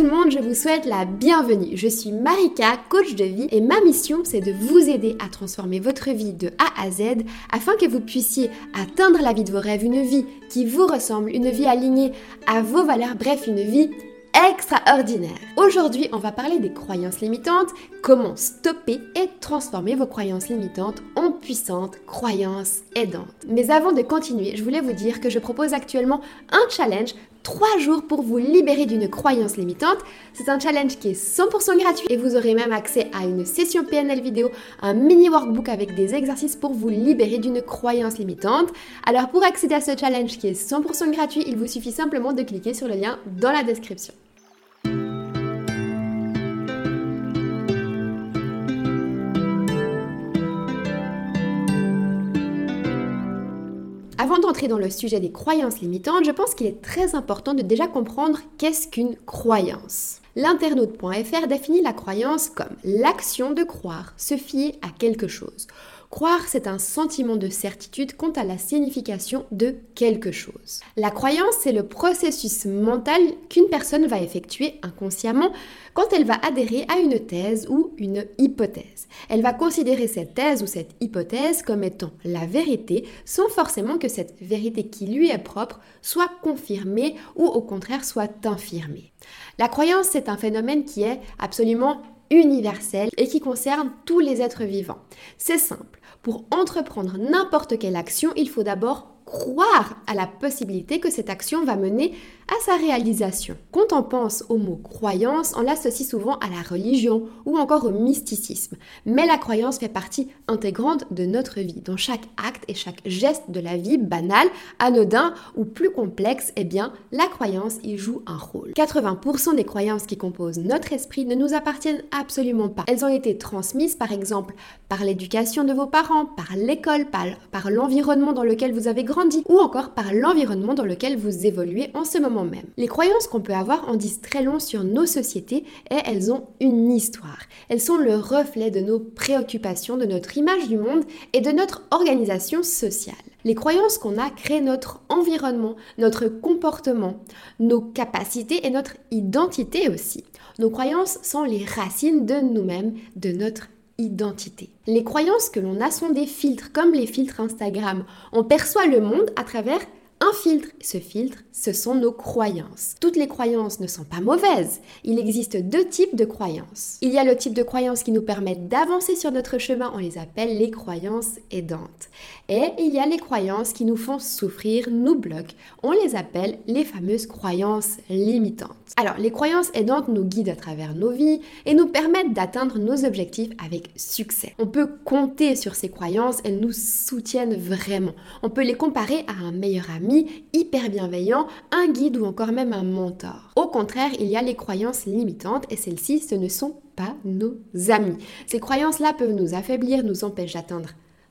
tout le monde, je vous souhaite la bienvenue. Je suis Marika, coach de vie et ma mission c'est de vous aider à transformer votre vie de A à Z afin que vous puissiez atteindre la vie de vos rêves, une vie qui vous ressemble, une vie alignée à vos valeurs, bref une vie extraordinaire. Aujourd'hui, on va parler des croyances limitantes, comment stopper et transformer vos croyances limitantes en puissantes croyances aidantes. Mais avant de continuer, je voulais vous dire que je propose actuellement un challenge 3 jours pour vous libérer d'une croyance limitante. C'est un challenge qui est 100% gratuit et vous aurez même accès à une session PNL vidéo, un mini workbook avec des exercices pour vous libérer d'une croyance limitante. Alors pour accéder à ce challenge qui est 100% gratuit, il vous suffit simplement de cliquer sur le lien dans la description. Avant d'entrer dans le sujet des croyances limitantes, je pense qu'il est très important de déjà comprendre qu'est-ce qu'une croyance. L'internaute.fr définit la croyance comme l'action de croire, se fier à quelque chose. Croire, c'est un sentiment de certitude quant à la signification de quelque chose. La croyance, c'est le processus mental qu'une personne va effectuer inconsciemment quand elle va adhérer à une thèse ou une hypothèse. Elle va considérer cette thèse ou cette hypothèse comme étant la vérité sans forcément que cette vérité qui lui est propre soit confirmée ou au contraire soit infirmée. La croyance, c'est un phénomène qui est absolument universel et qui concerne tous les êtres vivants. C'est simple. Pour entreprendre n'importe quelle action, il faut d'abord croire à la possibilité que cette action va mener à sa réalisation. Quand on pense au mot croyance, on l'associe souvent à la religion ou encore au mysticisme. Mais la croyance fait partie intégrante de notre vie. Dans chaque acte et chaque geste de la vie, banal, anodin ou plus complexe, eh bien, la croyance y joue un rôle. 80% des croyances qui composent notre esprit ne nous appartiennent absolument pas. Elles ont été transmises par exemple par l'éducation de vos parents, par l'école, par, par l'environnement dans lequel vous avez grandi ou encore par l'environnement dans lequel vous évoluez en ce moment même. Les croyances qu'on peut avoir en disent très long sur nos sociétés et elles ont une histoire. Elles sont le reflet de nos préoccupations, de notre image du monde et de notre organisation sociale. Les croyances qu'on a créent notre environnement, notre comportement, nos capacités et notre identité aussi. Nos croyances sont les racines de nous-mêmes, de notre identité. Les croyances que l'on a sont des filtres, comme les filtres Instagram. On perçoit le monde à travers un filtre. Ce filtre, ce sont nos croyances. Toutes les croyances ne sont pas mauvaises. Il existe deux types de croyances. Il y a le type de croyances qui nous permettent d'avancer sur notre chemin, on les appelle les croyances aidantes. Et il y a les croyances qui nous font souffrir, nous bloquent, on les appelle les fameuses croyances limitantes. Alors, les croyances aidantes nous guident à travers nos vies et nous permettent d'atteindre nos objectifs avec succès. On peut compter sur ces croyances, elles nous soutiennent vraiment. On peut les comparer à un meilleur ami hyper bienveillant, un guide ou encore même un mentor. Au contraire, il y a les croyances limitantes et celles-ci, ce ne sont pas nos amis. Ces croyances-là peuvent nous affaiblir, nous empêcher d'atteindre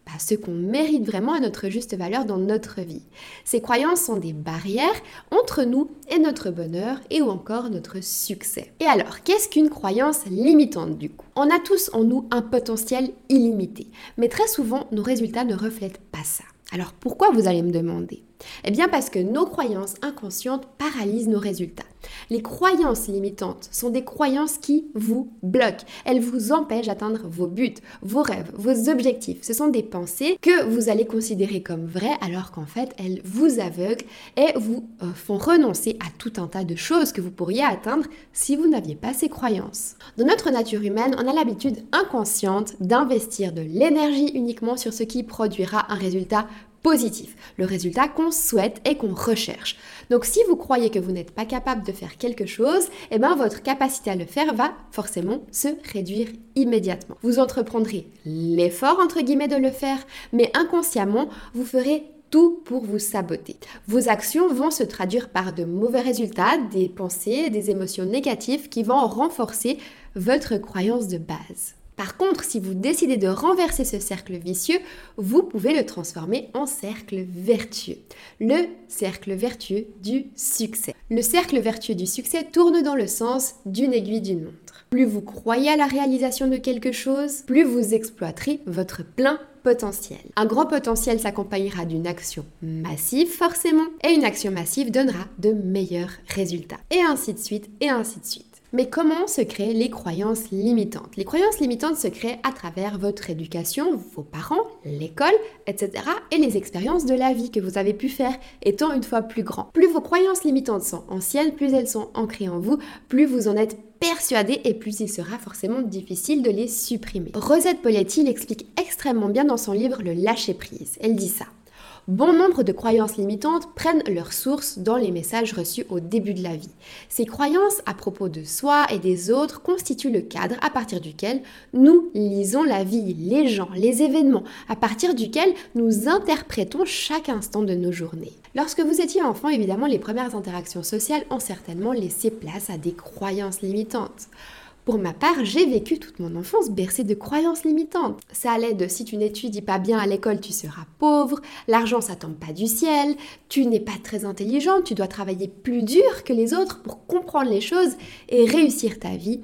bah, ce qu'on mérite vraiment à notre juste valeur dans notre vie. Ces croyances sont des barrières entre nous et notre bonheur et ou encore notre succès. Et alors, qu'est-ce qu'une croyance limitante du coup? On a tous en nous un potentiel illimité, mais très souvent nos résultats ne reflètent pas ça. Alors pourquoi vous allez me demander? Eh bien parce que nos croyances inconscientes paralysent nos résultats. Les croyances limitantes sont des croyances qui vous bloquent. Elles vous empêchent d'atteindre vos buts, vos rêves, vos objectifs. Ce sont des pensées que vous allez considérer comme vraies alors qu'en fait elles vous aveuglent et vous euh, font renoncer à tout un tas de choses que vous pourriez atteindre si vous n'aviez pas ces croyances. Dans notre nature humaine, on a l'habitude inconsciente d'investir de l'énergie uniquement sur ce qui produira un résultat positif, le résultat qu'on souhaite et qu'on recherche. Donc si vous croyez que vous n'êtes pas capable de faire quelque chose, eh bien votre capacité à le faire va forcément se réduire immédiatement. Vous entreprendrez l'effort entre guillemets de le faire, mais inconsciemment, vous ferez tout pour vous saboter. Vos actions vont se traduire par de mauvais résultats, des pensées, des émotions négatives qui vont renforcer votre croyance de base. Par contre, si vous décidez de renverser ce cercle vicieux, vous pouvez le transformer en cercle vertueux. Le cercle vertueux du succès. Le cercle vertueux du succès tourne dans le sens d'une aiguille d'une montre. Plus vous croyez à la réalisation de quelque chose, plus vous exploiterez votre plein potentiel. Un grand potentiel s'accompagnera d'une action massive forcément, et une action massive donnera de meilleurs résultats. Et ainsi de suite, et ainsi de suite. Mais comment se créent les croyances limitantes? Les croyances limitantes se créent à travers votre éducation, vos parents, l'école, etc. et les expériences de la vie que vous avez pu faire étant une fois plus grand. Plus vos croyances limitantes sont anciennes, plus elles sont ancrées en vous, plus vous en êtes persuadé et plus il sera forcément difficile de les supprimer. Rosette Poletti l'explique extrêmement bien dans son livre Le lâcher prise. Elle dit ça. Bon nombre de croyances limitantes prennent leur source dans les messages reçus au début de la vie. Ces croyances à propos de soi et des autres constituent le cadre à partir duquel nous lisons la vie, les gens, les événements, à partir duquel nous interprétons chaque instant de nos journées. Lorsque vous étiez enfant, évidemment, les premières interactions sociales ont certainement laissé place à des croyances limitantes. Pour ma part, j'ai vécu toute mon enfance bercée de croyances limitantes. Ça allait de si tu n'étudies pas bien à l'école, tu seras pauvre, l'argent ça tombe pas du ciel, tu n'es pas très intelligente, tu dois travailler plus dur que les autres pour comprendre les choses et réussir ta vie,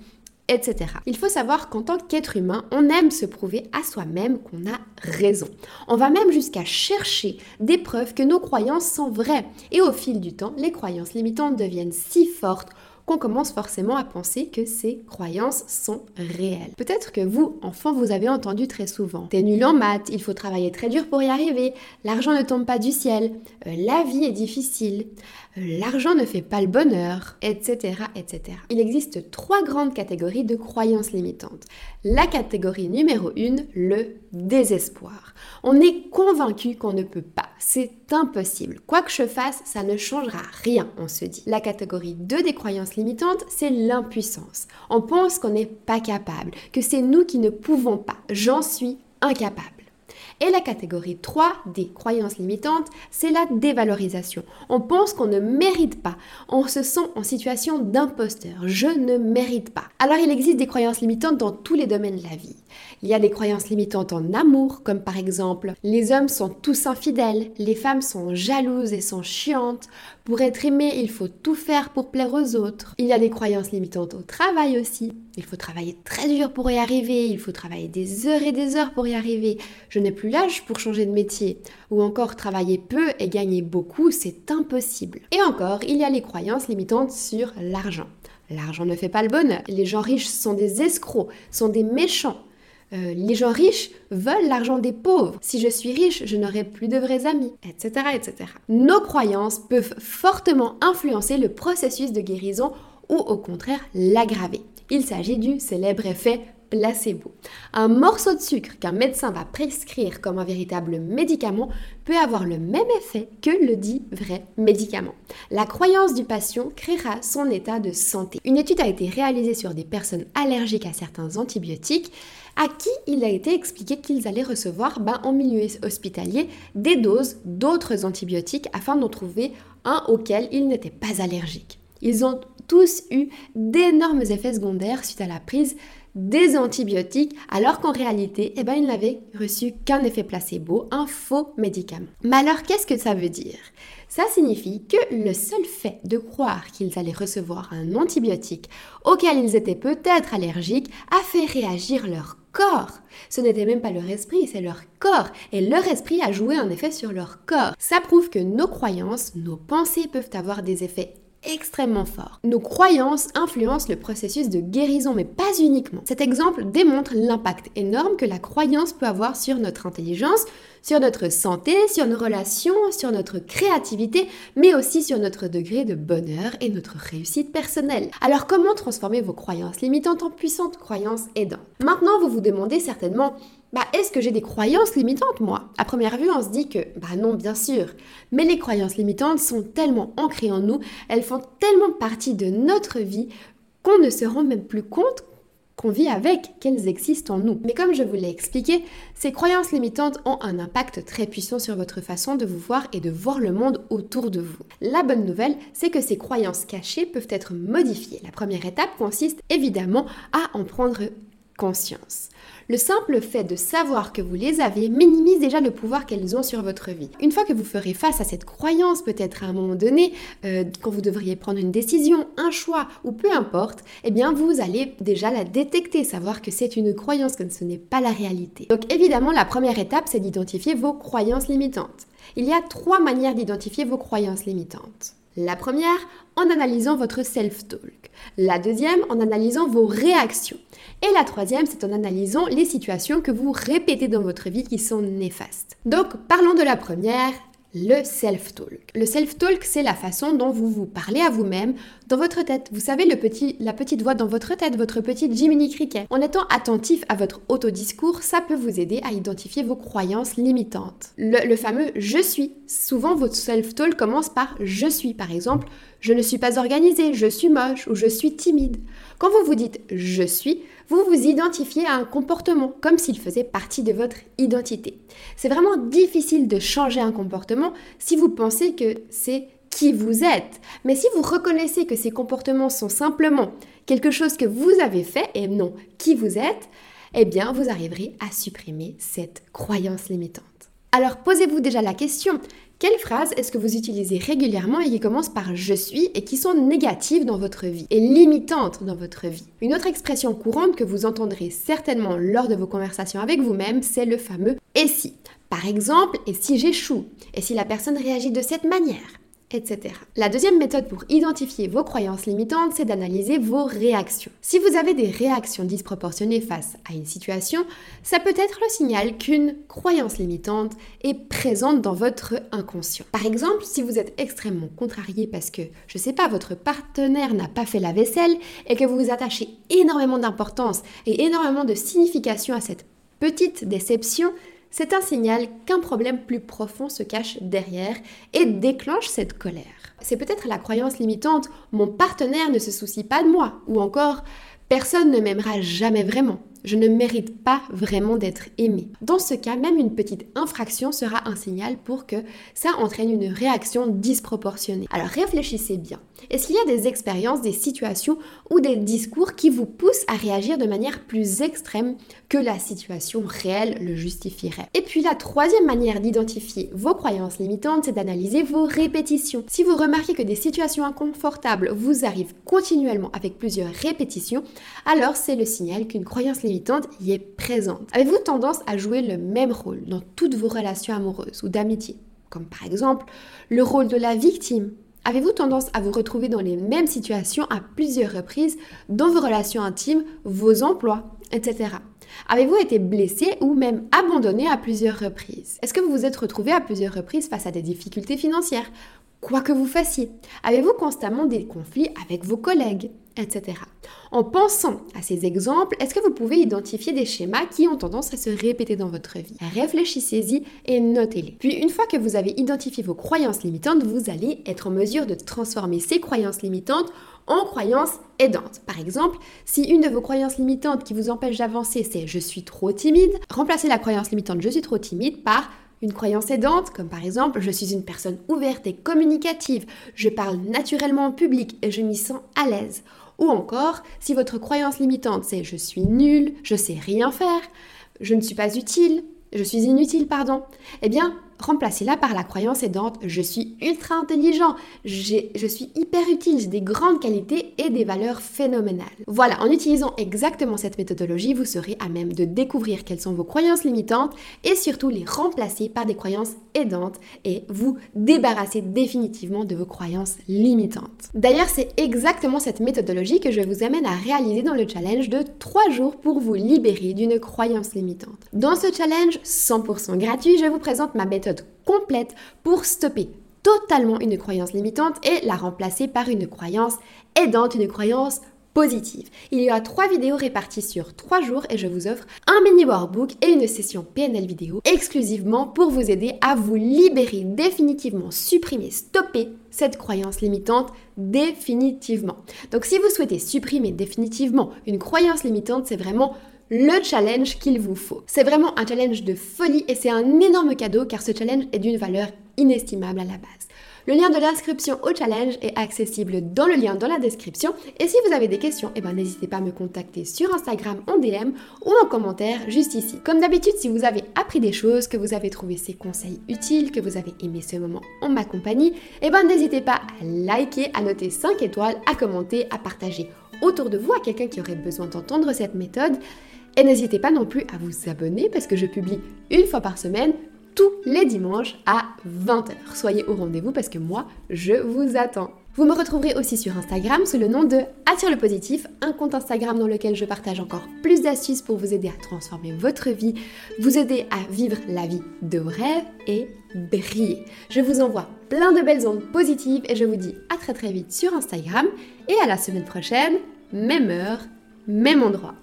etc. Il faut savoir qu'en tant qu'être humain, on aime se prouver à soi-même qu'on a raison. On va même jusqu'à chercher des preuves que nos croyances sont vraies. Et au fil du temps, les croyances limitantes deviennent si fortes qu'on commence forcément à penser que ces croyances sont réelles. Peut-être que vous, enfant, vous avez entendu très souvent T'es nul en maths, il faut travailler très dur pour y arriver, l'argent ne tombe pas du ciel, euh, la vie est difficile, euh, l'argent ne fait pas le bonheur, etc., etc. Il existe trois grandes catégories de croyances limitantes. La catégorie numéro 1, le désespoir. On est convaincu qu'on ne peut pas, c'est impossible. Quoi que je fasse, ça ne changera rien, on se dit. La catégorie 2 des croyances limitantes, c'est l'impuissance. On pense qu'on n'est pas capable, que c'est nous qui ne pouvons pas. J'en suis incapable. Et la catégorie 3 des croyances limitantes, c'est la dévalorisation. On pense qu'on ne mérite pas. On se sent en situation d'imposteur. Je ne mérite pas. Alors il existe des croyances limitantes dans tous les domaines de la vie. Il y a des croyances limitantes en amour, comme par exemple les hommes sont tous infidèles, les femmes sont jalouses et sont chiantes, pour être aimé, il faut tout faire pour plaire aux autres. Il y a des croyances limitantes au travail aussi. Il faut travailler très dur pour y arriver, il faut travailler des heures et des heures pour y arriver. Je n'ai plus l'âge pour changer de métier. Ou encore travailler peu et gagner beaucoup, c'est impossible. Et encore, il y a les croyances limitantes sur l'argent. L'argent ne fait pas le bonheur. Les gens riches sont des escrocs, sont des méchants. Euh, les gens riches veulent l'argent des pauvres. Si je suis riche, je n'aurai plus de vrais amis, etc., etc. Nos croyances peuvent fortement influencer le processus de guérison ou au contraire l'aggraver. Il s'agit du célèbre effet placebo. Un morceau de sucre qu'un médecin va prescrire comme un véritable médicament peut avoir le même effet que le dit vrai médicament. La croyance du patient créera son état de santé. Une étude a été réalisée sur des personnes allergiques à certains antibiotiques à qui il a été expliqué qu'ils allaient recevoir ben, en milieu hospitalier des doses d'autres antibiotiques afin d'en trouver un auquel ils n'étaient pas allergiques. Ils ont tous eu d'énormes effets secondaires suite à la prise des antibiotiques, alors qu'en réalité, eh ben, ils n'avaient reçu qu'un effet placebo, un faux médicament. Mais alors, qu'est-ce que ça veut dire? Ça signifie que le seul fait de croire qu'ils allaient recevoir un antibiotique auquel ils étaient peut-être allergiques a fait réagir leur corps. Ce n'était même pas leur esprit, c'est leur corps. Et leur esprit a joué un effet sur leur corps. Ça prouve que nos croyances, nos pensées peuvent avoir des effets extrêmement forts. Nos croyances influencent le processus de guérison, mais pas uniquement. Cet exemple démontre l'impact énorme que la croyance peut avoir sur notre intelligence, sur notre santé, sur nos relations, sur notre créativité, mais aussi sur notre degré de bonheur et notre réussite personnelle. Alors comment transformer vos croyances limitantes en puissantes croyances aidantes? Maintenant, vous vous demandez certainement bah, est-ce que j'ai des croyances limitantes, moi? À première vue, on se dit que, bah non, bien sûr. Mais les croyances limitantes sont tellement ancrées en nous, elles font tellement partie de notre vie qu'on ne se rend même plus compte qu'on vit avec, qu'elles existent en nous. Mais comme je vous l'ai expliqué, ces croyances limitantes ont un impact très puissant sur votre façon de vous voir et de voir le monde autour de vous. La bonne nouvelle, c'est que ces croyances cachées peuvent être modifiées. La première étape consiste évidemment à en prendre conscience. Le simple fait de savoir que vous les avez minimise déjà le pouvoir qu'elles ont sur votre vie. Une fois que vous ferez face à cette croyance, peut-être à un moment donné, euh, quand vous devriez prendre une décision, un choix ou peu importe, eh bien vous allez déjà la détecter, savoir que c'est une croyance, que ce n'est pas la réalité. Donc évidemment, la première étape, c'est d'identifier vos croyances limitantes. Il y a trois manières d'identifier vos croyances limitantes. La première, en analysant votre self-talk. La deuxième, en analysant vos réactions. Et la troisième, c'est en analysant les situations que vous répétez dans votre vie qui sont néfastes. Donc, parlons de la première, le self-talk. Le self-talk, c'est la façon dont vous vous parlez à vous-même dans votre tête. Vous savez, le petit, la petite voix dans votre tête, votre petit Jiminy Cricket. En étant attentif à votre autodiscours, ça peut vous aider à identifier vos croyances limitantes. Le, le fameux je suis. Souvent, votre self-talk commence par je suis. Par exemple, je ne suis pas organisé, je suis moche ou je suis timide. Quand vous vous dites je suis, vous vous identifiez à un comportement comme s'il faisait partie de votre identité. C'est vraiment difficile de changer un comportement si vous pensez que c'est qui vous êtes. Mais si vous reconnaissez que ces comportements sont simplement quelque chose que vous avez fait et non qui vous êtes, eh bien vous arriverez à supprimer cette croyance limitante. Alors posez-vous déjà la question, quelles phrases est-ce que vous utilisez régulièrement et qui commencent par je suis et qui sont négatives dans votre vie et limitantes dans votre vie? Une autre expression courante que vous entendrez certainement lors de vos conversations avec vous-même, c'est le fameux et si. Par exemple, et si j'échoue Et si la personne réagit de cette manière La deuxième méthode pour identifier vos croyances limitantes, c'est d'analyser vos réactions. Si vous avez des réactions disproportionnées face à une situation, ça peut être le signal qu'une croyance limitante est présente dans votre inconscient. Par exemple, si vous êtes extrêmement contrarié parce que, je sais pas, votre partenaire n'a pas fait la vaisselle et que vous vous attachez énormément d'importance et énormément de signification à cette petite déception, c'est un signal qu'un problème plus profond se cache derrière et déclenche cette colère. C'est peut-être la croyance limitante mon partenaire ne se soucie pas de moi ou encore personne ne m'aimera jamais vraiment je ne mérite pas vraiment d'être aimé. Dans ce cas, même une petite infraction sera un signal pour que ça entraîne une réaction disproportionnée. Alors réfléchissez bien. Est-ce qu'il y a des expériences, des situations ou des discours qui vous poussent à réagir de manière plus extrême que la situation réelle le justifierait? Et puis la troisième manière d'identifier vos croyances limitantes, c'est d'analyser vos répétitions. Si vous remarquez que des situations inconfortables vous arrivent continuellement avec plusieurs répétitions, alors c'est le signal qu'une croyance limitante y est présente. Avez-vous tendance à jouer le même rôle dans toutes vos relations amoureuses ou d'amitié? Comme par exemple le rôle de la victime. Avez-vous tendance à vous retrouver dans les mêmes situations à plusieurs reprises dans vos relations intimes, vos emplois, etc. Avez-vous été blessé ou même abandonné à plusieurs reprises? Est-ce que vous vous êtes retrouvé à plusieurs reprises face à des difficultés financières? Quoi que vous fassiez Avez-vous constamment des conflits avec vos collègues etc. En pensant à ces exemples, est-ce que vous pouvez identifier des schémas qui ont tendance à se répéter dans votre vie? Réfléchissez-y et notez-les. Puis une fois que vous avez identifié vos croyances limitantes, vous allez être en mesure de transformer ces croyances limitantes en croyances aidantes. Par exemple, si une de vos croyances limitantes qui vous empêche d'avancer, c'est je suis trop timide, remplacez la croyance limitante je suis trop timide par une croyance aidante, comme par exemple je suis une personne ouverte et communicative, je parle naturellement en public et je m'y sens à l'aise. Ou encore, si votre croyance limitante c'est je suis nul, je sais rien faire, je ne suis pas utile, je suis inutile, pardon, eh bien, remplacez-la par la croyance aidante je suis ultra intelligent, je suis hyper utile, j'ai des grandes qualités et des valeurs phénoménales. Voilà, en utilisant exactement cette méthodologie, vous serez à même de découvrir quelles sont vos croyances limitantes et surtout les remplacer par des croyances aidantes et vous débarrasser définitivement de vos croyances limitantes. D'ailleurs, c'est exactement cette méthodologie que je vous amène à réaliser dans le challenge de 3 jours pour vous libérer d'une croyance limitante. Dans ce challenge 100% gratuit, je vous présente ma complète pour stopper totalement une croyance limitante et la remplacer par une croyance aidante, une croyance positive. Il y a trois vidéos réparties sur trois jours et je vous offre un mini workbook et une session PNL vidéo exclusivement pour vous aider à vous libérer définitivement, supprimer, stopper cette croyance limitante définitivement. Donc si vous souhaitez supprimer définitivement une croyance limitante, c'est vraiment le challenge qu'il vous faut. C'est vraiment un challenge de folie et c'est un énorme cadeau car ce challenge est d'une valeur inestimable à la base. Le lien de l'inscription au challenge est accessible dans le lien dans la description. Et si vous avez des questions, eh ben, n'hésitez pas à me contacter sur Instagram en DM ou en commentaire juste ici. Comme d'habitude, si vous avez appris des choses, que vous avez trouvé ces conseils utiles, que vous avez aimé ce moment en ma compagnie, eh ben, n'hésitez pas à liker, à noter 5 étoiles, à commenter, à partager autour de vous à quelqu'un qui aurait besoin d'entendre cette méthode. Et n'hésitez pas non plus à vous abonner parce que je publie une fois par semaine tous les dimanches à 20h. Soyez au rendez-vous parce que moi, je vous attends. Vous me retrouverez aussi sur Instagram sous le nom de Attire le positif, un compte Instagram dans lequel je partage encore plus d'astuces pour vous aider à transformer votre vie, vous aider à vivre la vie de vos rêves et briller. Je vous envoie plein de belles ondes positives et je vous dis à très très vite sur Instagram et à la semaine prochaine, même heure, même endroit.